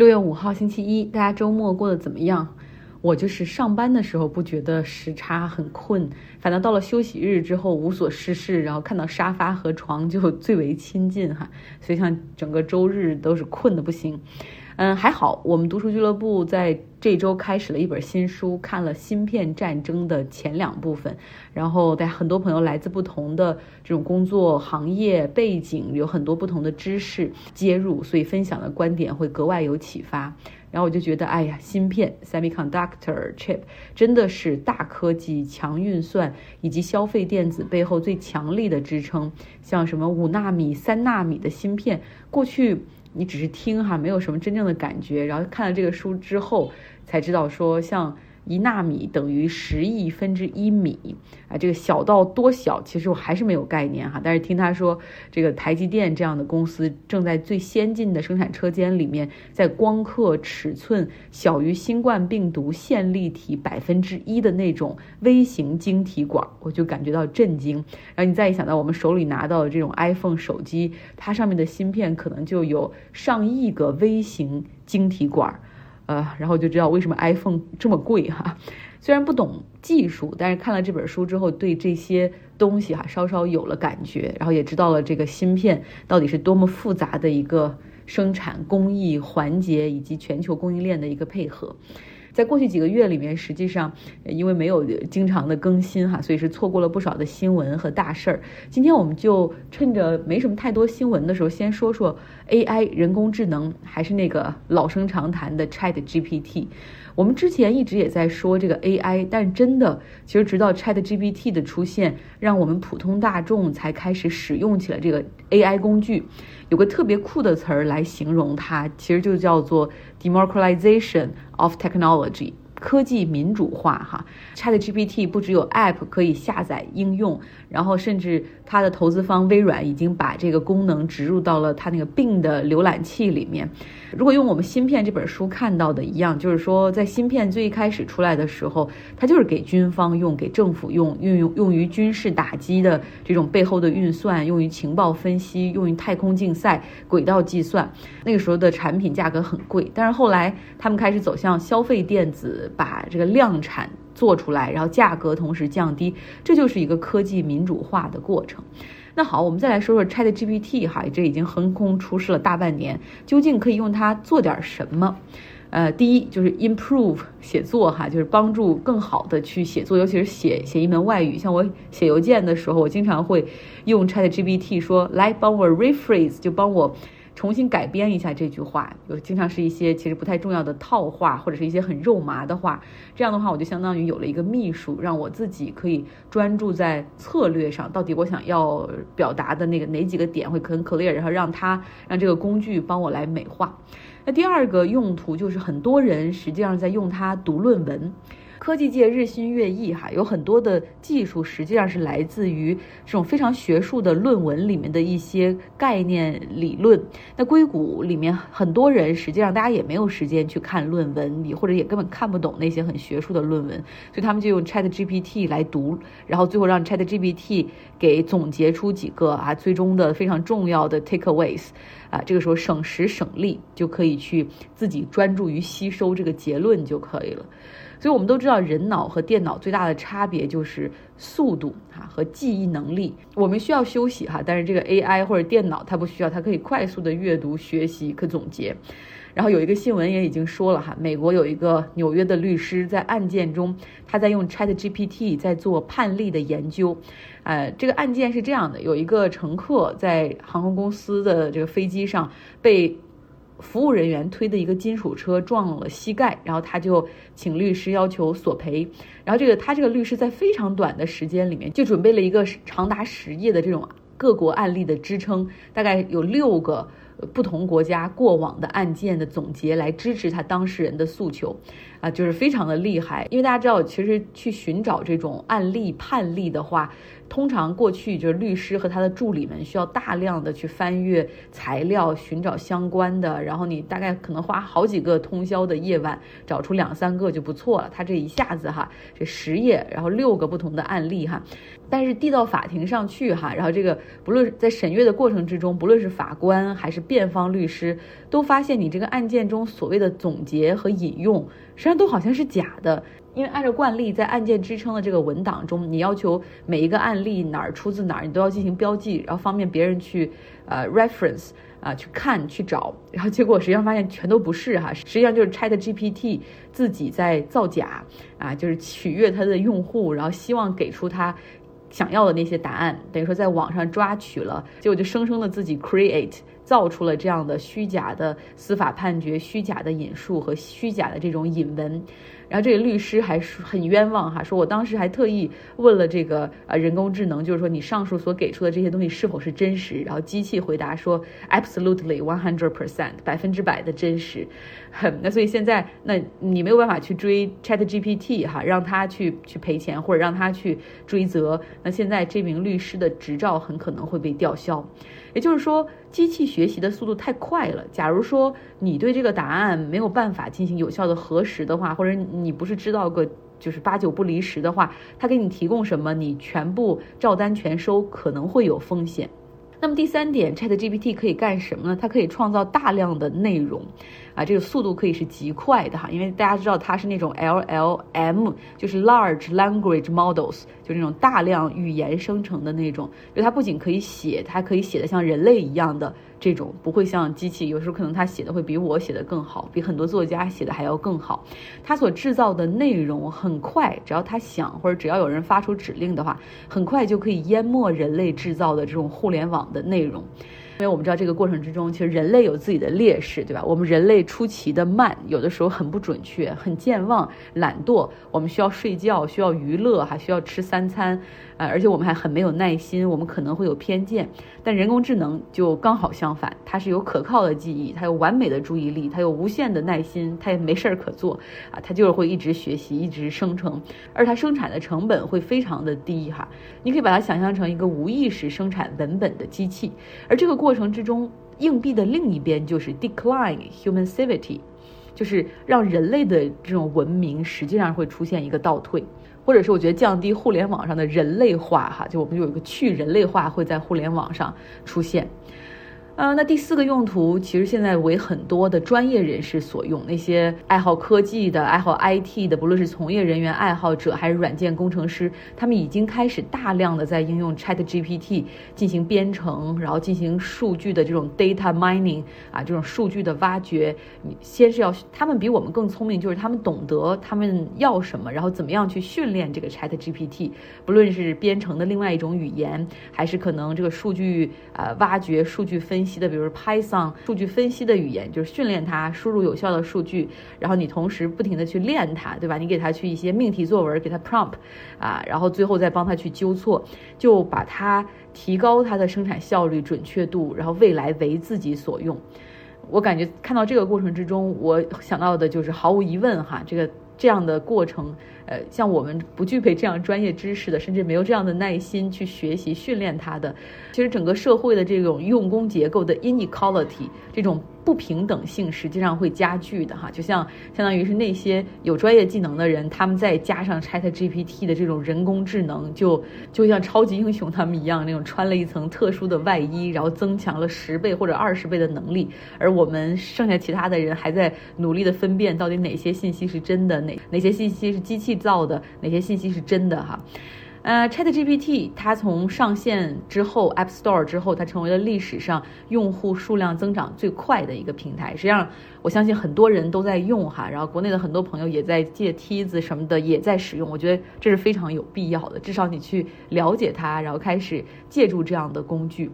六月五号星期一，大家周末过得怎么样？我就是上班的时候不觉得时差很困，反倒到了休息日之后无所事事，然后看到沙发和床就 最为亲近哈，所以像整个周日都是困的不行。嗯，还好，我们读书俱乐部在这周开始了一本新书，看了《芯片战争》的前两部分，然后大家很多朋友来自不同的这种工作行业背景，有很多不同的知识接入，所以分享的观点会格外有启发。然后我就觉得，哎呀，芯片 （semiconductor chip） 真的是大科技、强运算以及消费电子背后最强力的支撑。像什么五纳米、三纳米的芯片，过去。你只是听哈，没有什么真正的感觉。然后看了这个书之后，才知道说像。一纳米等于十亿分之一米啊，这个小到多小，其实我还是没有概念哈。但是听他说，这个台积电这样的公司正在最先进的生产车间里面，在光刻尺寸小于新冠病毒线粒体百分之一的那种微型晶体管，我就感觉到震惊。然后你再一想到我们手里拿到的这种 iPhone 手机，它上面的芯片可能就有上亿个微型晶体管。呃，然后就知道为什么 iPhone 这么贵哈。虽然不懂技术，但是看了这本书之后，对这些东西哈稍稍有了感觉，然后也知道了这个芯片到底是多么复杂的一个生产工艺环节以及全球供应链的一个配合。在过去几个月里面，实际上因为没有经常的更新哈，所以是错过了不少的新闻和大事儿。今天我们就趁着没什么太多新闻的时候，先说说 AI 人工智能，还是那个老生常谈的 Chat GPT。我们之前一直也在说这个 AI，但真的，其实直到 Chat GPT 的出现，让我们普通大众才开始使用起了这个 AI 工具。有个特别酷的词儿来形容它，其实就叫做 democratization of technology。科技民主化，哈，ChatGPT 不只有 App 可以下载应用，然后甚至它的投资方微软已经把这个功能植入到了它那个并的浏览器里面。如果用我们芯片这本书看到的一样，就是说在芯片最一开始出来的时候，它就是给军方用、给政府用、运用用于军事打击的这种背后的运算，用于情报分析，用于太空竞赛、轨道计算。那个时候的产品价格很贵，但是后来他们开始走向消费电子。把这个量产做出来，然后价格同时降低，这就是一个科技民主化的过程。那好，我们再来说说 Chat GPT 哈，这已经横空出世了大半年，究竟可以用它做点什么？呃，第一就是 improve 写作哈，就是帮助更好的去写作，尤其是写写一门外语。像我写邮件的时候，我经常会用 Chat GPT 说来帮我 rephrase，就帮我。重新改编一下这句话，有经常是一些其实不太重要的套话，或者是一些很肉麻的话。这样的话，我就相当于有了一个秘书，让我自己可以专注在策略上，到底我想要表达的那个哪几个点会很 clear，然后让他让这个工具帮我来美化。那第二个用途就是很多人实际上在用它读论文。科技界日新月异，哈，有很多的技术实际上是来自于这种非常学术的论文里面的一些概念理论。那硅谷里面很多人实际上大家也没有时间去看论文，你或者也根本看不懂那些很学术的论文，所以他们就用 Chat GPT 来读，然后最后让 Chat GPT 给总结出几个啊最终的非常重要的 takeaways，啊，这个时候省时省力，就可以去自己专注于吸收这个结论就可以了。所以我们都知道，人脑和电脑最大的差别就是速度哈和记忆能力。我们需要休息哈，但是这个 AI 或者电脑它不需要，它可以快速的阅读、学习、可总结。然后有一个新闻也已经说了哈，美国有一个纽约的律师在案件中，他在用 ChatGPT 在做判例的研究。呃，这个案件是这样的：有一个乘客在航空公司的这个飞机上被。服务人员推的一个金属车撞了膝盖，然后他就请律师要求索赔。然后这个他这个律师在非常短的时间里面就准备了一个长达十页的这种各国案例的支撑，大概有六个不同国家过往的案件的总结来支持他当事人的诉求，啊，就是非常的厉害。因为大家知道，其实去寻找这种案例判例的话。通常过去就是律师和他的助理们需要大量的去翻阅材料，寻找相关的，然后你大概可能花好几个通宵的夜晚找出两三个就不错了。他这一下子哈，这十页，然后六个不同的案例哈，但是递到法庭上去哈，然后这个不论在审阅的过程之中，不论是法官还是辩方律师，都发现你这个案件中所谓的总结和引用，实际上都好像是假的。因为按照惯例，在案件支撑的这个文档中，你要求每一个案例哪儿出自哪儿，你都要进行标记，然后方便别人去呃 reference 啊去看去找。然后结果实际上发现全都不是哈，实际上就是 Chat GPT 自己在造假啊，就是取悦他的用户，然后希望给出他想要的那些答案，等于说在网上抓取了，结果就生生的自己 create 造出了这样的虚假的司法判决、虚假的引述和虚假的这种引文。然后这个律师还是很冤枉哈，说我当时还特意问了这个呃人工智能，就是说你上述所给出的这些东西是否是真实？然后机器回答说 absolutely one hundred percent 百分之百的真实。那所以现在那你没有办法去追 Chat GPT 哈，让他去去赔钱或者让他去追责。那现在这名律师的执照很可能会被吊销。也就是说，机器学学习的速度太快了。假如说你对这个答案没有办法进行有效的核实的话，或者你不是知道个就是八九不离十的话，他给你提供什么，你全部照单全收，可能会有风险。那么第三点，Chat GPT 可以干什么呢？它可以创造大量的内容。啊，这个速度可以是极快的哈，因为大家知道它是那种 LLM，就是 Large Language Models，就那种大量语言生成的那种。就它不仅可以写，它可以写的像人类一样的这种，不会像机器。有时候可能它写的会比我写的更好，比很多作家写的还要更好。它所制造的内容很快，只要它想或者只要有人发出指令的话，很快就可以淹没人类制造的这种互联网的内容。因为我们知道这个过程之中，其实人类有自己的劣势，对吧？我们人类出奇的慢，有的时候很不准确，很健忘、懒惰。我们需要睡觉，需要娱乐，还需要吃三餐。呃，而且我们还很没有耐心，我们可能会有偏见，但人工智能就刚好相反，它是有可靠的记忆，它有完美的注意力，它有无限的耐心，它也没事儿可做啊，它就是会一直学习，一直生成，而它生产的成本会非常的低哈，你可以把它想象成一个无意识生产文本的机器，而这个过程之中，硬币的另一边就是 decline human civility，就是让人类的这种文明实际上会出现一个倒退。或者是我觉得降低互联网上的人类化，哈，就我们有一个去人类化会在互联网上出现。呃，那第四个用途其实现在为很多的专业人士所用，那些爱好科技的、爱好 IT 的，不论是从业人员、爱好者还是软件工程师，他们已经开始大量的在应用 Chat GPT 进行编程，然后进行数据的这种 data mining 啊，这种数据的挖掘。你先是要他们比我们更聪明，就是他们懂得他们要什么，然后怎么样去训练这个 Chat GPT，不论是编程的另外一种语言，还是可能这个数据呃挖掘、数据分分析。的，比如 Python 数据分析的语言，就是训练它输入有效的数据，然后你同时不停的去练它，对吧？你给它去一些命题作文，给它 prompt，啊，然后最后再帮它去纠错，就把它提高它的生产效率、准确度，然后未来为自己所用。我感觉看到这个过程之中，我想到的就是毫无疑问哈，这个这样的过程。呃，像我们不具备这样专业知识的，甚至没有这样的耐心去学习训练它的，其实整个社会的这种用工结构的 inequality 这种不平等性，实际上会加剧的哈。就像相当于是那些有专业技能的人，他们再加上 Chat GPT 的这种人工智能，就就像超级英雄他们一样，那种穿了一层特殊的外衣，然后增强了十倍或者二十倍的能力，而我们剩下其他的人还在努力的分辨到底哪些信息是真的，哪哪些信息是机器。造的哪些信息是真的哈？呃，Chat GPT 它从上线之后，App Store 之后，它成为了历史上用户数量增长最快的一个平台。实际上，我相信很多人都在用哈，然后国内的很多朋友也在借梯子什么的也在使用。我觉得这是非常有必要的，至少你去了解它，然后开始借助这样的工具。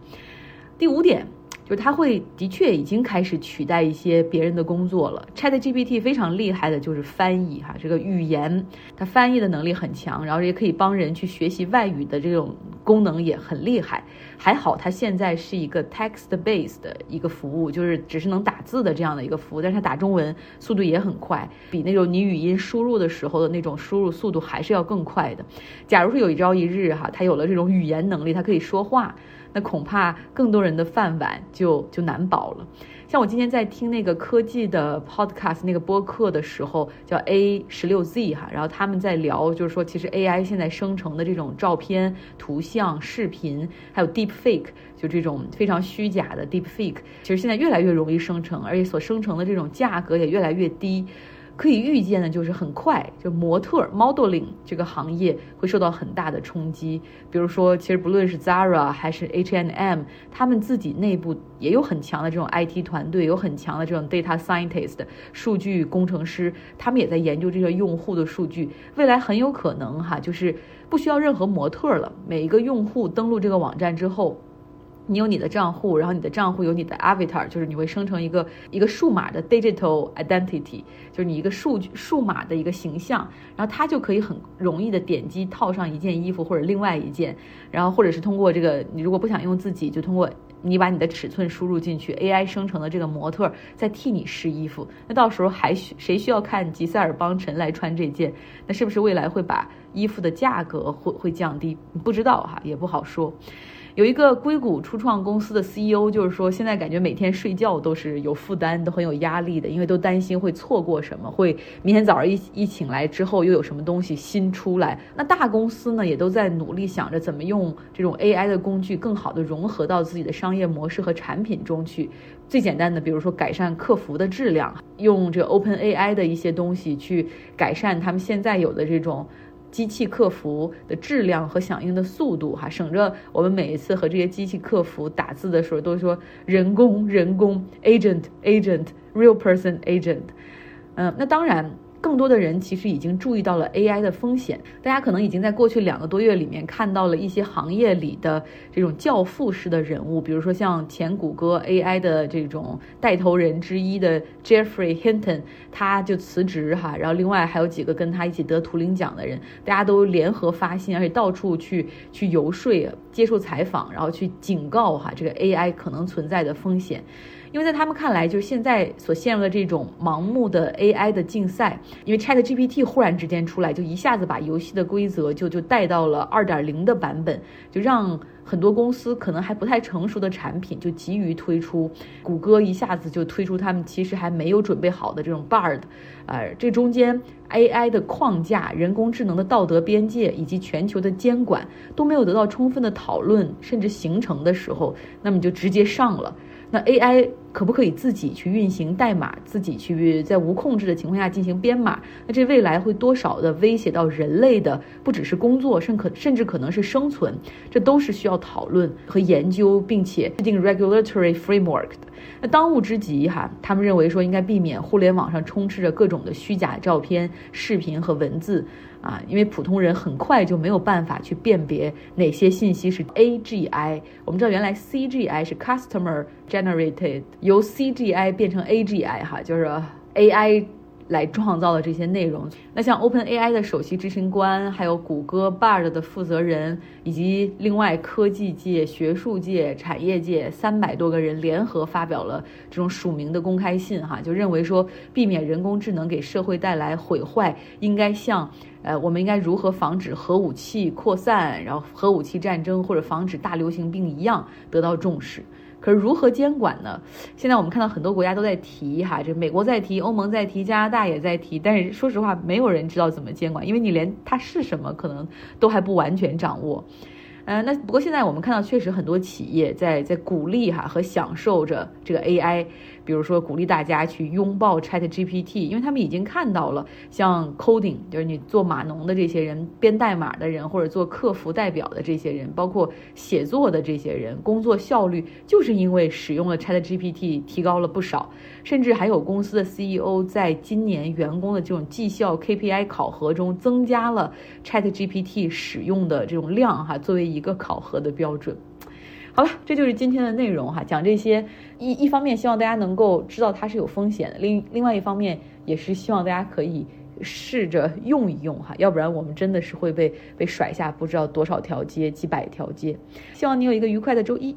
第五点。就是它会的确已经开始取代一些别人的工作了。Chat GPT 非常厉害的就是翻译哈，这个语言它翻译的能力很强，然后也可以帮人去学习外语的这种功能也很厉害。还好它现在是一个 text based 的一个服务，就是只是能打字的这样的一个服务，但是它打中文速度也很快，比那种你语音输入的时候的那种输入速度还是要更快的。假如说有一朝一日哈，它有了这种语言能力，它可以说话。那恐怕更多人的饭碗就就难保了。像我今天在听那个科技的 podcast 那个播客的时候，叫 A 十六 Z 哈，然后他们在聊，就是说其实 AI 现在生成的这种照片、图像、视频，还有 deep fake，就这种非常虚假的 deep fake，其实现在越来越容易生成，而且所生成的这种价格也越来越低。可以预见的，就是很快，就模特 modeling 这个行业会受到很大的冲击。比如说，其实不论是 Zara 还是 HNM，他们自己内部也有很强的这种 IT 团队，有很强的这种 data scientist 数据工程师，他们也在研究这些用户的数据。未来很有可能哈，就是不需要任何模特了，每一个用户登录这个网站之后。你有你的账户，然后你的账户有你的 avatar，就是你会生成一个一个数码的 digital identity，就是你一个数数码的一个形象，然后它就可以很容易的点击套上一件衣服或者另外一件，然后或者是通过这个，你如果不想用自己，就通过你把你的尺寸输入进去，AI 生成的这个模特再替你试衣服，那到时候还需谁需要看吉塞尔邦辰来穿这件？那是不是未来会把衣服的价格会会降低？不知道哈，也不好说。有一个硅谷初创公司的 CEO，就是说现在感觉每天睡觉都是有负担，都很有压力的，因为都担心会错过什么，会明天早上一一醒来之后又有什么东西新出来。那大公司呢，也都在努力想着怎么用这种 AI 的工具更好的融合到自己的商业模式和产品中去。最简单的，比如说改善客服的质量，用这 OpenAI 的一些东西去改善他们现在有的这种。机器客服的质量和响应的速度，哈，省着我们每一次和这些机器客服打字的时候，都说人工人工 agent agent real person agent，嗯，那当然。更多的人其实已经注意到了 AI 的风险，大家可能已经在过去两个多月里面看到了一些行业里的这种教父式的人物，比如说像前谷歌 AI 的这种带头人之一的 Jeffrey Hinton，他就辞职哈，然后另外还有几个跟他一起得图灵奖的人，大家都联合发信，而且到处去去游说、接受采访，然后去警告哈这个 AI 可能存在的风险。因为在他们看来，就是现在所陷入的这种盲目的 AI 的竞赛，因为 Chat GPT 忽然之间出来，就一下子把游戏的规则就就带到了二点零的版本，就让很多公司可能还不太成熟的产品就急于推出。谷歌一下子就推出他们其实还没有准备好的这种 Bard，呃，这中间 AI 的框架、人工智能的道德边界以及全球的监管都没有得到充分的讨论，甚至形成的时候，那么就直接上了。那 AI 可不可以自己去运行代码，自己去在无控制的情况下进行编码？那这未来会多少的威胁到人类的，不只是工作，甚可甚至可能是生存，这都是需要讨论和研究，并且制定 regulatory framework 的。那当务之急哈，他们认为说应该避免互联网上充斥着各种的虚假照片、视频和文字。啊，因为普通人很快就没有办法去辨别哪些信息是 AGI。我们知道原来 CGI 是 Customer Generated，由 CGI 变成 AGI 哈，就是 AI。来创造的这些内容，那像 OpenAI 的首席执行官，还有谷歌 Bard 的负责人，以及另外科技界、学术界、产业界三百多个人联合发表了这种署名的公开信，哈，就认为说，避免人工智能给社会带来毁坏，应该像，呃，我们应该如何防止核武器扩散，然后核武器战争或者防止大流行病一样得到重视。可如何监管呢？现在我们看到很多国家都在提哈，这美国在提，欧盟在提，加拿大也在提。但是说实话，没有人知道怎么监管，因为你连它是什么可能都还不完全掌握。嗯，那不过现在我们看到，确实很多企业在在鼓励哈和享受着这个 AI。比如说，鼓励大家去拥抱 Chat GPT，因为他们已经看到了，像 coding，就是你做码农的这些人、编代码的人，或者做客服代表的这些人，包括写作的这些人，工作效率就是因为使用了 Chat GPT 提高了不少。甚至还有公司的 CEO 在今年员工的这种绩效 KPI 考核中增加了 Chat GPT 使用的这种量，哈，作为一个考核的标准。好了，这就是今天的内容哈，讲这些一一方面希望大家能够知道它是有风险的，另另外一方面也是希望大家可以试着用一用哈，要不然我们真的是会被被甩下不知道多少条街，几百条街。希望你有一个愉快的周一。